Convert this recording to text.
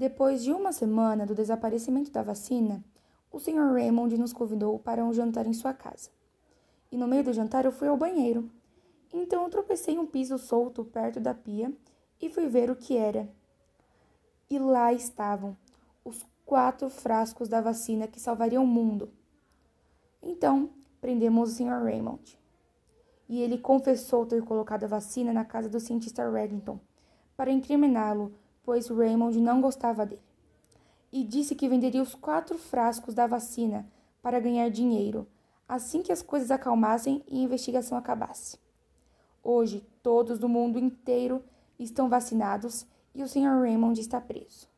Depois de uma semana do desaparecimento da vacina, o Sr. Raymond nos convidou para um jantar em sua casa. E no meio do jantar eu fui ao banheiro. Então eu tropecei um piso solto perto da pia e fui ver o que era. E lá estavam os quatro frascos da vacina que salvariam o mundo. Então prendemos o Sr. Raymond. E ele confessou ter colocado a vacina na casa do cientista Reddington para incriminá-lo, pois Raymond não gostava dele e disse que venderia os quatro frascos da vacina para ganhar dinheiro, assim que as coisas acalmassem e a investigação acabasse. Hoje, todos do mundo inteiro estão vacinados e o Sr. Raymond está preso.